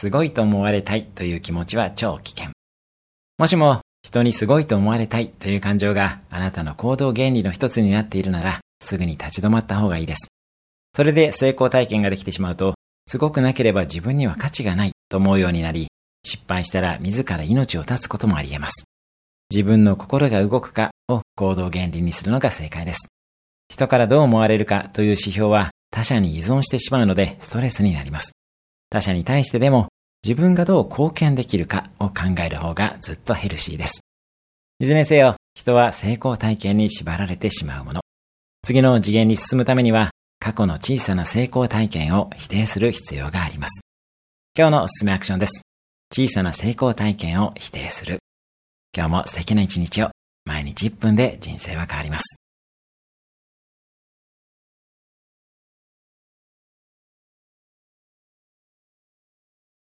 すごいと思われたいという気持ちは超危険。もしも人にすごいと思われたいという感情があなたの行動原理の一つになっているなら、すぐに立ち止まった方がいいです。それで成功体験ができてしまうと、すごくなければ自分には価値がないと思うようになり、失敗したら自ら命を絶つこともあり得ます。自分の心が動くかを行動原理にするのが正解です。人からどう思われるかという指標は他者に依存してしまうのでストレスになります。他者に対してでも自分がどう貢献できるかを考える方がずっとヘルシーです。いずれにせよ、人は成功体験に縛られてしまうもの。次の次元に進むためには、過去の小さな成功体験を否定する必要があります。今日のおすすめアクションです。小さな成功体験を否定する。今日も素敵な一日を。毎日1分で人生は変わります。